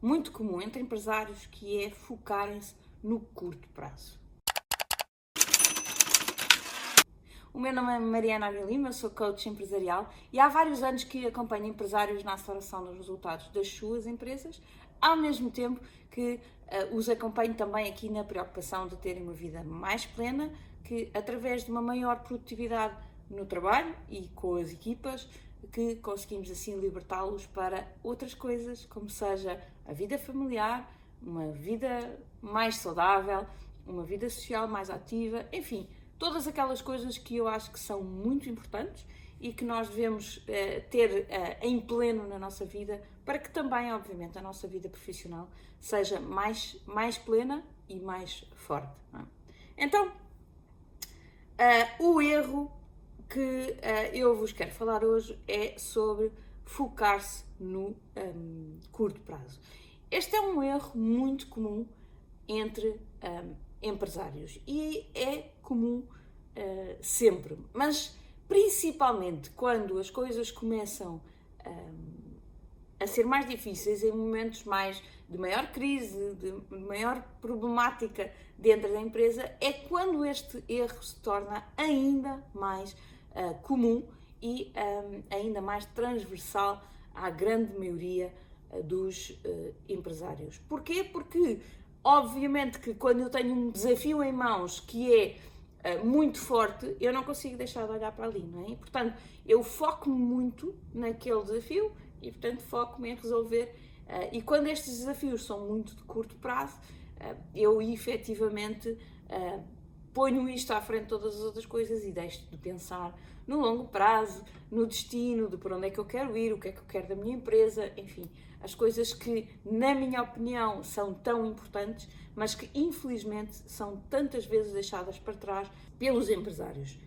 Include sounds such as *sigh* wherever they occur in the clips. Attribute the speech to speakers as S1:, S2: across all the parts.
S1: muito comum entre empresários que é focarem-se no curto prazo. O meu nome é Mariana Aguilima, Lima, sou coach empresarial e há vários anos que acompanho empresários na aceleração dos resultados das suas empresas, ao mesmo tempo que uh, os acompanho também aqui na preocupação de terem uma vida mais plena, que através de uma maior produtividade no trabalho e com as equipas, que conseguimos assim libertá-los para outras coisas, como seja a vida familiar, uma vida mais saudável, uma vida social mais ativa, enfim, todas aquelas coisas que eu acho que são muito importantes e que nós devemos eh, ter eh, em pleno na nossa vida para que também, obviamente, a nossa vida profissional seja mais, mais plena e mais forte. É? Então, uh, o erro que uh, eu vos quero falar hoje é sobre focar-se no um, curto prazo. Este é um erro muito comum entre um, empresários e é comum uh, sempre, mas principalmente quando as coisas começam um, a ser mais difíceis em momentos mais de maior crise, de maior problemática dentro da empresa, é quando este erro se torna ainda mais uh, comum e um, ainda mais transversal à grande maioria uh, dos uh, empresários. Porquê? Porque, obviamente, que quando eu tenho um desafio em mãos que é muito forte, eu não consigo deixar de olhar para ali, não é? E, portanto, eu foco-me muito naquele desafio e, portanto, foco-me em resolver. e quando estes desafios são muito de curto prazo, eu efetivamente ponho isto à frente de todas as outras coisas e deixo de pensar no longo prazo, no destino, de por onde é que eu quero ir, o que é que eu quero da minha empresa, enfim, as coisas que, na minha opinião, são tão importantes, mas que infelizmente são tantas vezes deixadas para trás pelos empresários.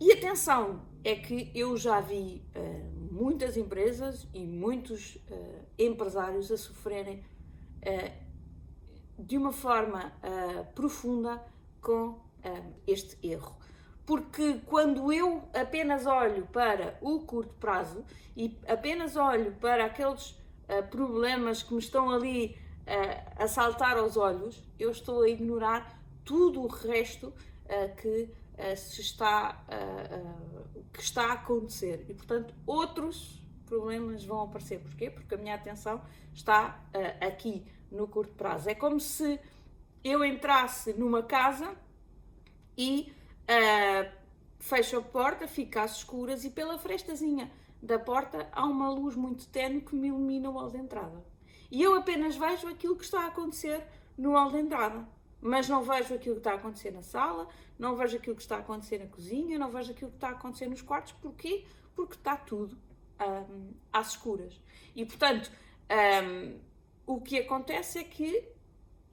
S1: E atenção, é que eu já vi uh, muitas empresas e muitos uh, empresários a sofrerem uh, de uma forma profunda com este erro. Porque quando eu apenas olho para o curto prazo e apenas olho para aqueles uh, problemas que me estão ali uh, a saltar aos olhos, eu estou a ignorar tudo o resto que se está, que está a acontecer. E portanto, outros problemas vão aparecer. Porquê? Porque a minha atenção está aqui no curto prazo. É como se eu entrasse numa casa e uh, fecho a porta, fica às escuras e pela frestazinha da porta há uma luz muito tenue que me ilumina o hall de entrada. E eu apenas vejo aquilo que está a acontecer no hall de entrada. Mas não vejo aquilo que está a acontecer na sala, não vejo aquilo que está a acontecer na cozinha, não vejo aquilo que está a acontecer nos quartos. Porquê? Porque está tudo um, às escuras. E portanto, um, o que acontece é que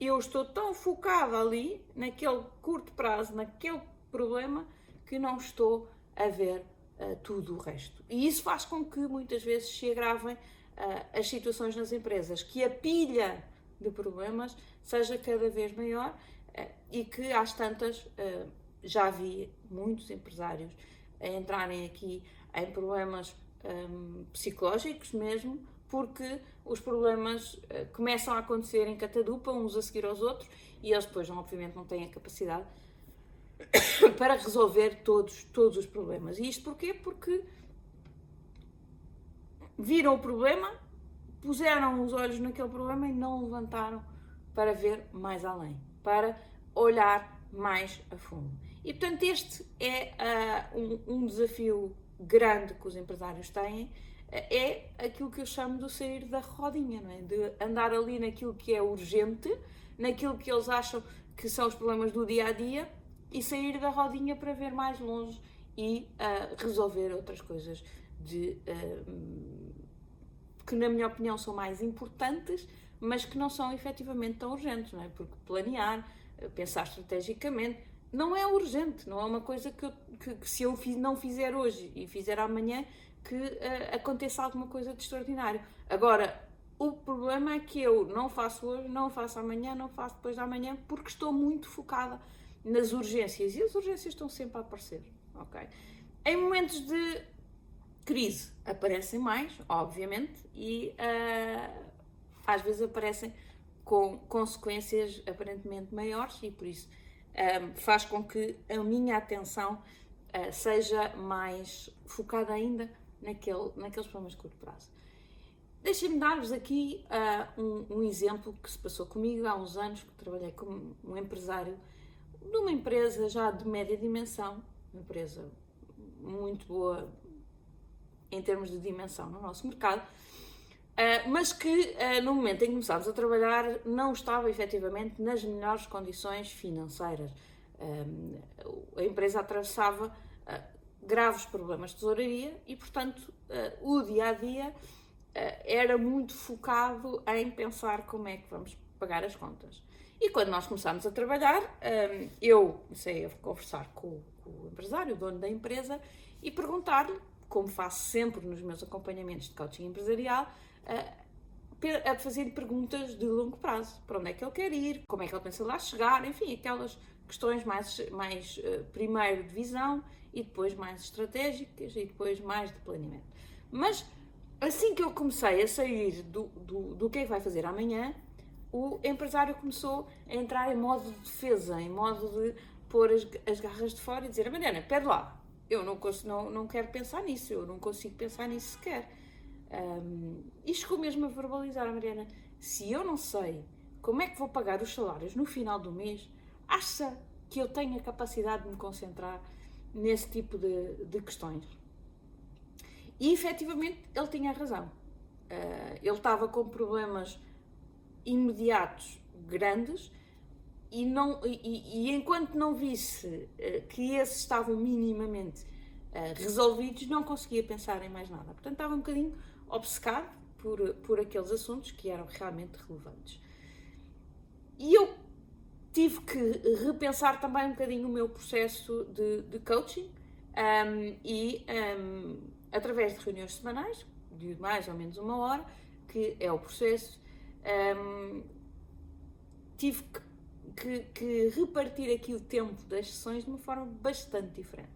S1: eu estou tão focada ali, naquele curto prazo, naquele problema, que não estou a ver uh, tudo o resto. E isso faz com que muitas vezes se agravem uh, as situações nas empresas, que a pilha de problemas seja cada vez maior uh, e que às tantas já vi muitos empresários entrarem aqui em problemas um, psicológicos mesmo, porque os problemas uh, começam a acontecer em catadupa, uns a seguir aos outros, e eles depois, obviamente, não têm a capacidade *coughs* para resolver todos, todos os problemas. E isto porquê? Porque viram o problema, puseram os olhos naquele problema e não levantaram para ver mais além, para olhar mais a fundo. E portanto, este é uh, um, um desafio grande que os empresários têm é aquilo que eu chamo de sair da rodinha, não é? De andar ali naquilo que é urgente, naquilo que eles acham que são os problemas do dia a dia e sair da rodinha para ver mais longe e uh, resolver outras coisas de, uh, que, na minha opinião, são mais importantes, mas que não são efetivamente tão urgentes, não é? Porque planear, pensar estrategicamente, não é urgente, não é uma coisa que, eu, que, que se eu não fizer hoje e fizer amanhã, que uh, aconteça alguma coisa de extraordinário. Agora, o problema é que eu não faço hoje, não faço amanhã, não faço depois de amanhã, porque estou muito focada nas urgências. E as urgências estão sempre a aparecer, ok? Em momentos de crise aparecem mais, obviamente, e uh, às vezes aparecem com consequências aparentemente maiores e por isso um, faz com que a minha atenção uh, seja mais focada ainda naquele, naqueles problemas de curto prazo. Deixem-me dar-vos aqui uh, um, um, exemplo que se passou comigo há uns anos, que trabalhei como um empresário de uma empresa já de média dimensão, uma empresa muito boa em termos de dimensão no nosso mercado, uh, mas que uh, no momento em que começámos a trabalhar não estava efetivamente nas melhores condições financeiras. a empresa atravessava graves problemas de tesouraria e, portanto, o dia a dia era muito focado em pensar como é que vamos pagar as contas. E quando nós começámos a trabalhar, hum, eu comecei a conversar com, o empresário, o dono da empresa, e perguntar-lhe, como faço sempre nos meus acompanhamentos de coaching empresarial, a fazer perguntas de longo prazo. Para onde é que ele quer ir, como é que ele pensa lá chegar, enfim, aquelas questões mais, mais eh, primeiro de visão e depois mais estratégicas e depois mais de planeamento. Mas assim que eu comecei a sair do, do, do que é que vai fazer amanhã, o empresário começou a entrar em modo de defesa, em modo de pôr as, as garras de fora e dizer: Mariana, pede lá, eu não, não, não quero pensar nisso, eu não consigo pensar nisso sequer. Um, e chegou mesmo a verbalizar: Mariana, se eu não sei como é que vou pagar os salários no final do mês, acha que eu tenho a capacidade de me concentrar nesse tipo de, de questões? E efetivamente ele tinha razão. Uh, ele estava com problemas imediatos grandes e, não, e, e enquanto não visse uh, que esses estavam minimamente uh, resolvidos, não conseguia pensar em mais nada. Portanto, estava um bocadinho obcecado por, por aqueles assuntos que eram realmente relevantes. E eu tive que repensar também um bocadinho o meu processo de, de coaching um, e, um, através de reuniões semanais, de mais ou menos uma hora, que é o processo, um, tive que, que, que, repartir aqui o tempo das sessões de uma forma bastante diferente.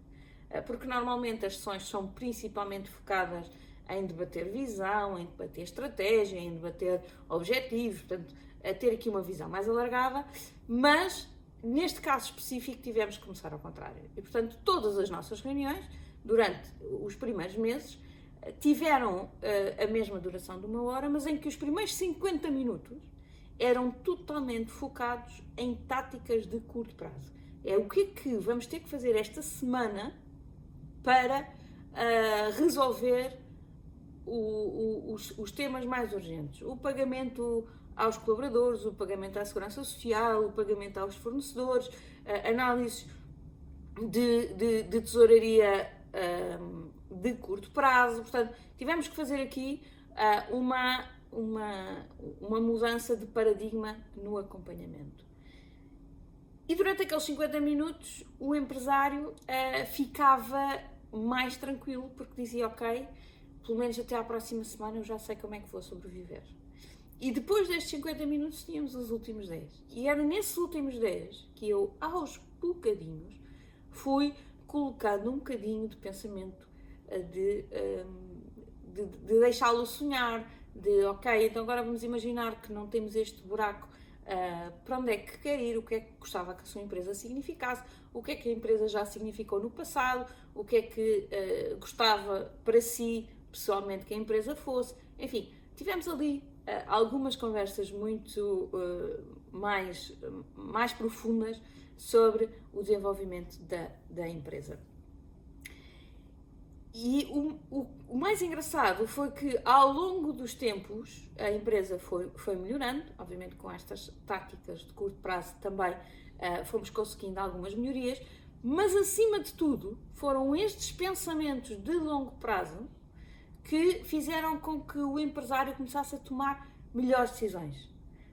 S1: Uh, porque normalmente as sessões são principalmente focadas em debater visão, em debater estratégia, em debater objetivos, portanto, a ter aqui uma visão mais alargada, mas neste caso específico tivemos que começar ao contrário. E, portanto, todas as nossas reuniões, durante os primeiros meses, tiveram uh, a mesma duração de uma hora, mas em que os primeiros 50 minutos eram totalmente focados em táticas de curto prazo. É o que é que vamos ter que fazer esta semana para uh, resolver o, o, os, os, temas mais urgentes. O pagamento aos colaboradores, o pagamento à segurança social, o pagamento aos fornecedores, análises de, de, de tesouraria de curto prazo. Portanto, tivemos que fazer aqui uh, uma, uma, uma mudança de paradigma no acompanhamento. E durante aqueles 50 minutos, o empresário uh, ficava mais tranquilo porque dizia: Ok, pelo menos até à próxima semana eu já sei como é que vou sobreviver. E depois destes 50 minutos tínhamos os últimos 10. E era nesses últimos 10 que eu, aos bocadinhos, fui colocando um bocadinho de pensamento de, hum, de, de deixá-lo sonhar, de ok, então agora vamos imaginar que não temos este buraco, uh, para onde é que quer ir, o que é que gostava que a sua empresa significasse, o que é que a empresa já significou no passado, o que é que uh, gostava para si, pessoalmente, que a empresa fosse, enfim, tivemos ali uh, algumas conversas muito mais, mais profundas sobre o desenvolvimento da, da empresa. E o, o, o, mais engraçado foi que ao longo dos tempos a empresa foi, foi melhorando, obviamente com estas táticas de curto prazo também uh, fomos conseguindo algumas melhorias, mas acima de tudo foram estes pensamentos de longo prazo que fizeram com que o empresário começasse a tomar melhores decisões.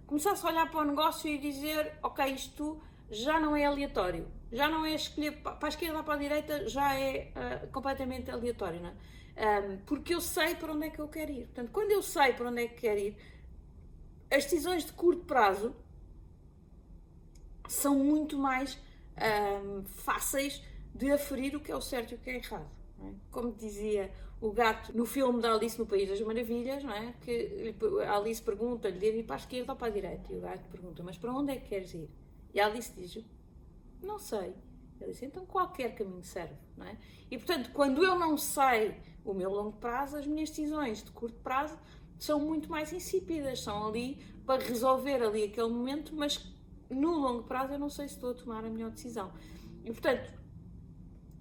S1: Começasse a olhar para o negócio e dizer: Ok, isto já não é aleatório já não é escolher para a esquerda ou para a direita, já é uh, completamente aleatório, não é? Um, porque eu sei para onde é que eu quero ir. Portanto, quando eu sei para onde é que quero ir, as decisões de curto prazo são muito mais um, fáceis de aferir o que é o certo e o que é errado. Como dizia o gato no filme da Alice no País das Maravilhas, não é? que a Alice pergunta-lhe, devo ir para a esquerda ou para a direita? E o gato pergunta, mas para onde é que queres ir? E a Alice diz, não sei. Ele disse, então qualquer caminho serve, não é? E portanto, quando eu não sei o meu longo prazo, as minhas decisões de curto prazo são muito mais insípidas, são ali para resolver ali aquele momento, mas no longo prazo eu não sei se estou a tomar a melhor decisão. E portanto,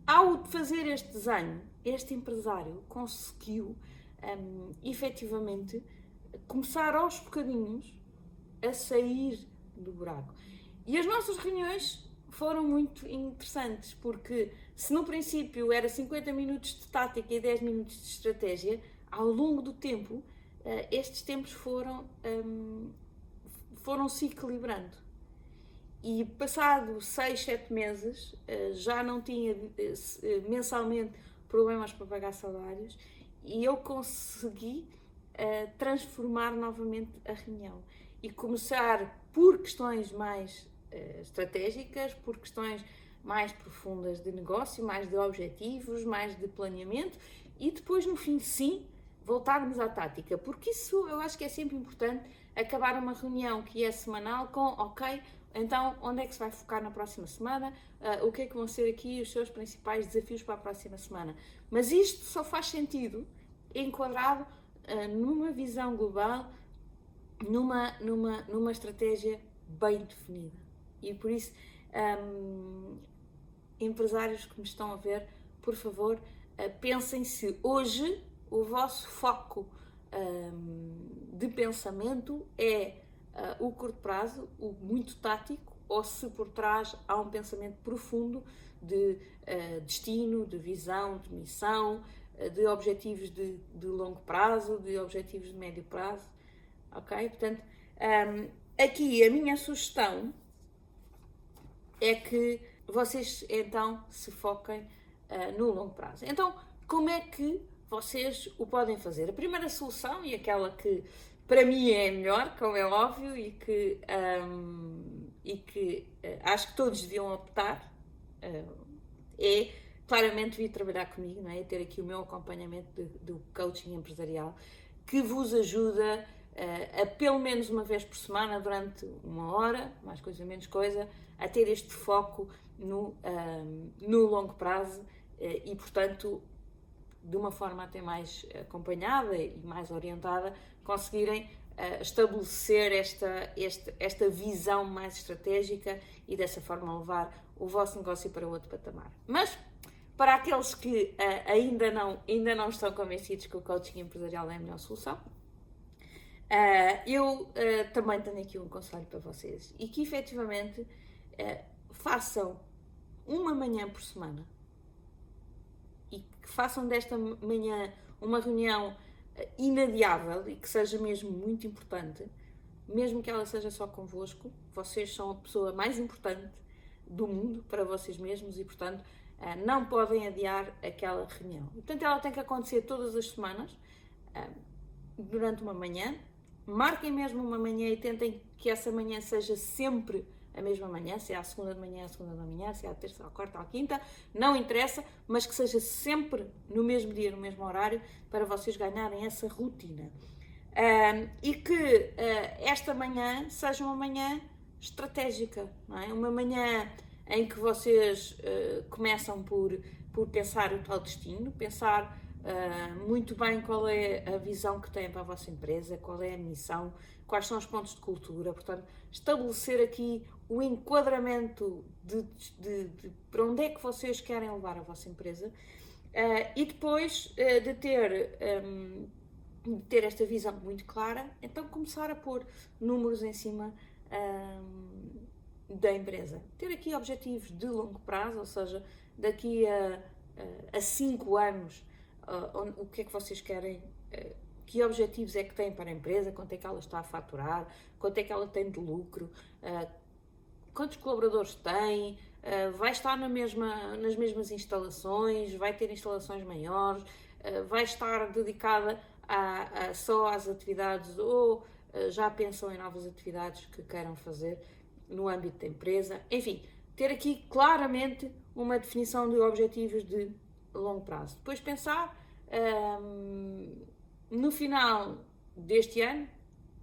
S1: ao fazer este desenho, este empresário conseguiu um, efetivamente começar aos bocadinhos a sair do buraco. E as nossas reuniões foram muito interessantes, porque se no princípio era 50 minutos de tática e 10 minutos de estratégia, ao longo do tempo, eh, estes tempos foram, um, foram se equilibrando. E passado 6, 7 meses, eh, já não tinha eh, mensalmente problemas para pagar salários e eu consegui transformar novamente a reunião. E começar por questões mais estratégicas, por questões mais profundas de negócio, mais de objetivos, mais de planeamento e depois, no fim, sim, voltarmos à tática, porque isso eu acho que é sempre importante acabar uma reunião que é semanal com, ok, então onde é que se vai focar na próxima semana, uh, o que é que vão ser aqui os seus principais desafios para a próxima semana. Mas isto só faz sentido enquadrado uh, numa visão global, numa, numa, numa estratégia bem definida. E por isso, um, empresários que me estão a ver, por favor, uh, pensem se hoje o vosso foco um, de pensamento é uh, o curto prazo, o muito tático, ou se por trás há um pensamento profundo de uh, destino, de visão, de missão, de objetivos de, de, longo prazo, de objetivos de médio prazo. Ok? Portanto, um, aqui a minha sugestão é que vocês então se foquem uh, no longo prazo. Então, como é que vocês o podem fazer? A primeira solução, e aquela que para mim é melhor, como é óbvio, e que, um, e que uh, acho que todos deviam optar, uh, é claramente vir trabalhar comigo, não é? ter aqui o meu acompanhamento de, do coaching empresarial, que vos ajuda uh, a pelo menos uma vez por semana, durante uma hora, mais coisa menos coisa, a ter este foco no, uh, no longo prazo e, portanto, de uma forma até mais acompanhada e mais orientada, conseguirem estabelecer esta, esta, esta visão mais estratégica e dessa forma levar o vosso negócio para outro patamar. Mas para aqueles que uh, ainda, não, ainda não estão convencidos que o coaching empresarial é a melhor solução, Uh, eu uh, também tenho aqui um conselho para vocês e que efetivamente uh, façam uma manhã por semana e que façam desta manhã uma reunião inadiável e que seja mesmo muito importante, mesmo que ela seja só convosco, vocês são a pessoa mais importante do mundo para vocês mesmos e, portanto, não podem adiar aquela reunião. Portanto, ela tem que acontecer todas as semanas, durante uma manhã, marquem mesmo uma manhã e tentem que essa manhã seja sempre a mesma manhã, se é a segunda de manhã, a segunda da manhã, se é a terça, a quarta, a quinta, não interessa, mas que seja sempre no mesmo dia, no mesmo horário, para vocês ganharem essa rotina. Um, e que uh, esta manhã seja uma manhã estratégica, não é? Uma manhã em que vocês uh, começam por, por pensar o tal destino, pensar uh, muito bem qual é a visão que têm para a vossa empresa, qual é a missão, quais são os pontos de cultura. Portanto, estabelecer aqui o enquadramento de, de, de para onde é que vocês querem levar a vossa empresa uh, e depois uh, de ter. Um, ter esta visão muito clara, então começar a pôr números em cima da empresa. Ter aqui objetivos de longo prazo, ou seja, daqui a, a cinco anos uh, o que é que vocês querem, uh, que objetivos é que têm para a empresa, quanto é que ela está a faturar, quanto é que ela tem de lucro, uh, quantos colaboradores tem, vai estar na mesma, nas mesmas instalações, vai ter instalações maiores, vai estar dedicada a, a, só às atividades ou já pensam em novas atividades que queiram fazer no âmbito da empresa. Enfim, ter aqui claramente uma definição de objetivos de longo prazo. Depois pensar um, no final deste ano,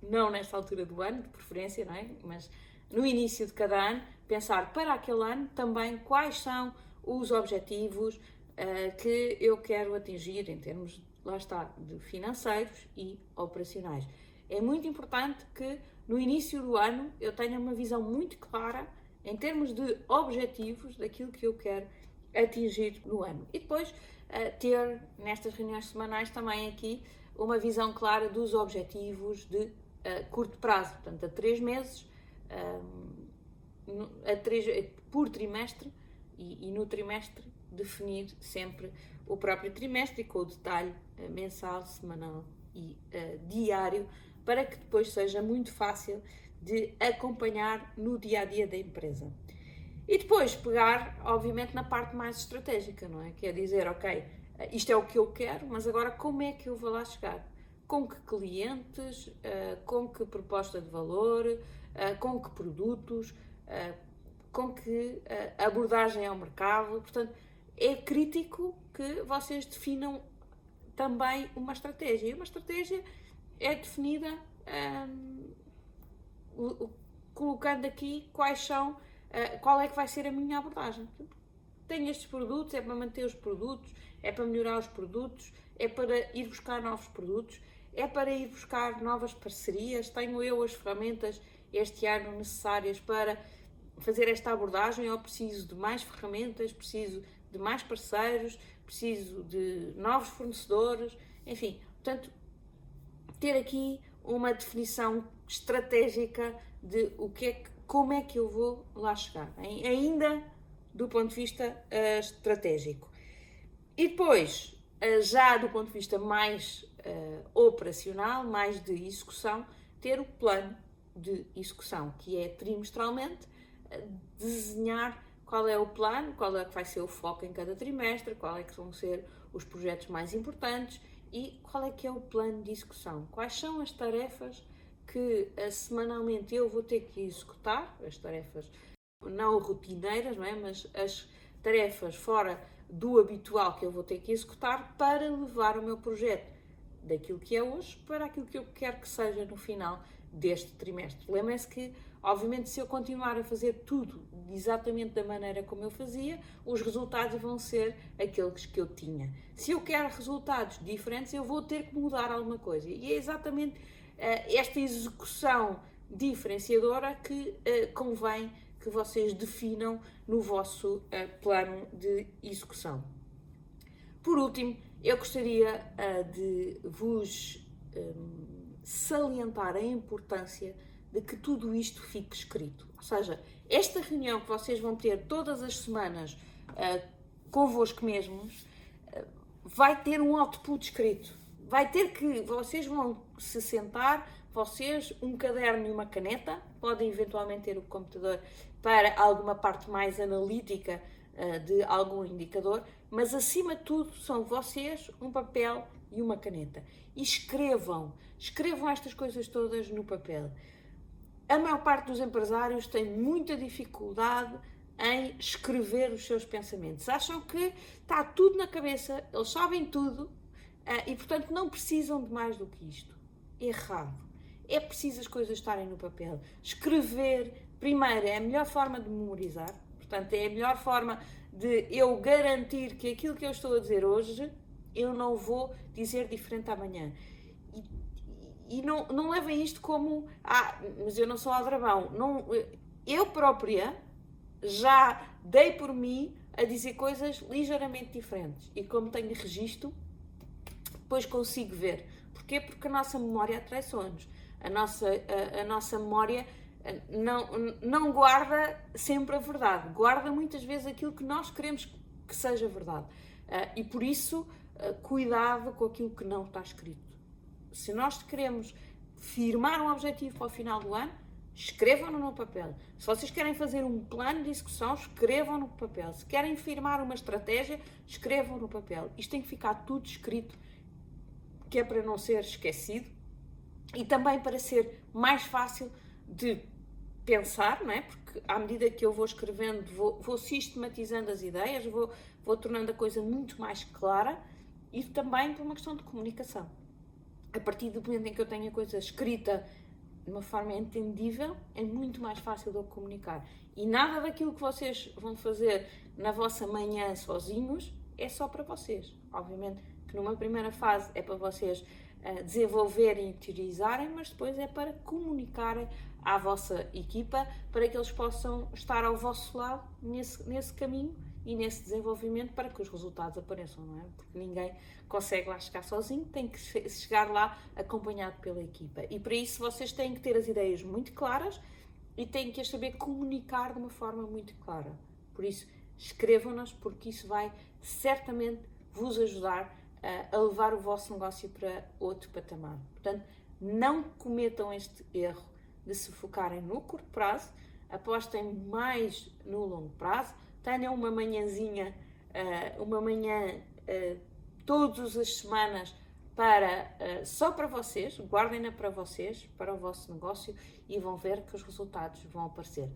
S1: não nesta altura do ano, de preferência, não é? Mas no início de cada ano, pensar para aquele ano também quais são os objetivos uh, que eu quero atingir em termos, lá está, de financeiros e operacionais. É muito importante que no início do ano eu tenha uma visão muito clara em termos de objetivos daquilo que eu quero atingir no ano. E depois uh, ter nestas reuniões semanais também aqui uma visão clara dos objetivos de uh, curto prazo, portanto, a três meses, um, a três, por trimestre e, no trimestre definir sempre o próprio trimestre com o detalhe mensal, semanal e diário para que depois seja muito fácil de acompanhar no dia a dia da empresa. E depois pegar, obviamente, na parte mais estratégica, não é? Que é dizer, ok, isto é o que eu quero, mas agora como é que eu vou lá chegar? Com que clientes, eh, com que proposta de valor, eh, com que produtos, eh, com que abordagem ao mercado. Portanto, é crítico que vocês definam também uma estratégia. E uma estratégia é definida um, colocando aqui quais são, uh, qual é que vai ser a minha abordagem. Tenho estes produtos, é para manter os produtos, é para melhorar os produtos, é para ir buscar novos produtos, é para ir buscar novas parcerias. Tenho eu as ferramentas este ano necessárias para fazer esta abordagem ou preciso de mais ferramentas, preciso de mais parceiros, preciso de novos fornecedores, enfim, portanto, ter aqui uma definição estratégica de o que é que, como é que eu vou lá chegar, ainda do ponto de vista uh, estratégico. E depois, uh, já do ponto de vista mais uh, operacional, mais de execução, ter o plano de execução, que é trimestralmente desenhar qual é o plano, qual é que vai ser o foco em cada trimestre, qual é que vão ser os projetos mais importantes e qual é que é o plano de execução? Quais são as tarefas que uh, semanalmente eu vou ter que executar? As tarefas não rotineiras, não é? mas as tarefas fora do habitual que eu vou ter que executar para levar o meu projeto daquilo que é hoje para aquilo que eu quero que seja no final deste trimestre. Lembrem-se que, obviamente, se eu continuar a fazer tudo exatamente da maneira como eu fazia, os resultados vão ser aqueles que eu tinha. Se eu quero resultados diferentes, eu vou ter que mudar alguma coisa. E é exatamente esta execução diferenciadora que uh, convém que vocês definam no vosso uh, plano de execução. Por último, eu gostaria de vos um, salientar a importância de que tudo isto fique escrito. Ou seja, esta reunião que vocês vão ter todas as semanas uh, convosco mesmos uh, vai ter um output escrito. Vai ter que, vocês vão se sentar, vocês, um caderno e uma caneta, podem eventualmente ter o computador para alguma parte mais analítica uh, de algum indicador, mas acima de tudo são vocês, um papel e uma caneta. E escrevam, escrevam estas coisas todas no papel a maior parte dos empresários tem muita dificuldade em escrever os seus pensamentos. Acham que está tudo na cabeça, eles sabem tudo e, portanto, não precisam de mais do que isto. Errado. É preciso as coisas estarem no papel. Escrever, primeiro, é a melhor forma de memorizar, portanto, é a melhor forma de eu garantir que aquilo que eu estou a dizer hoje eu não vou dizer diferente amanhã e não, não levem isto como ah, mas eu não sou aldrabão. Não, eu própria já dei por mim a dizer coisas ligeiramente diferentes. E como tenho registro, depois consigo ver. Porquê? Porque a nossa memória atrai sonhos. A nossa, a, a nossa memória eh, não, não guarda sempre a verdade. Guarda muitas vezes aquilo que nós queremos que seja verdade. Uh, e por isso, uh, cuidado com aquilo que não está escrito se nós queremos firmar um objetivo para o final do ano, escrevam-no no papel. Se vocês querem fazer um plano de execução, escrevam no papel. Se querem firmar uma estratégia, escrevam no papel. Isto tem que ficar tudo escrito, que é para não ser esquecido e também para ser mais fácil de pensar, não é? Porque à medida que eu vou escrevendo, vou, vou sistematizando as ideias, vou, vou tornando a coisa muito mais clara e também por uma questão de comunicação. A partir do momento em que eu tenho a coisa escrita de uma forma entendível, é muito mais fácil de eu comunicar. E nada daquilo que vocês vão fazer na vossa manhã sozinhos é só para vocês. Obviamente que numa primeira fase é para vocês uh, desenvolverem e interiorizarem, mas depois é para comunicarem à vossa equipa para que eles possam estar ao vosso lado nesse, nesse caminho e nesse desenvolvimento para que os resultados apareçam, não é? Porque ninguém consegue lá chegar sozinho, tem que chegar lá acompanhado pela equipa. E para isso vocês têm que ter as ideias muito claras e têm que as saber comunicar de uma forma muito clara. Por isso, escrevam-nas, porque isso vai certamente vos ajudar a, levar o vosso negócio para outro patamar. Portanto, não cometam este erro de se focarem no curto prazo, apostem mais no longo prazo, tenham uma manhãzinha, uh, uma manhã uh, todas as semanas para uh, só para vocês, guardem-na para vocês, para o vosso negócio e vão ver que os resultados vão aparecer.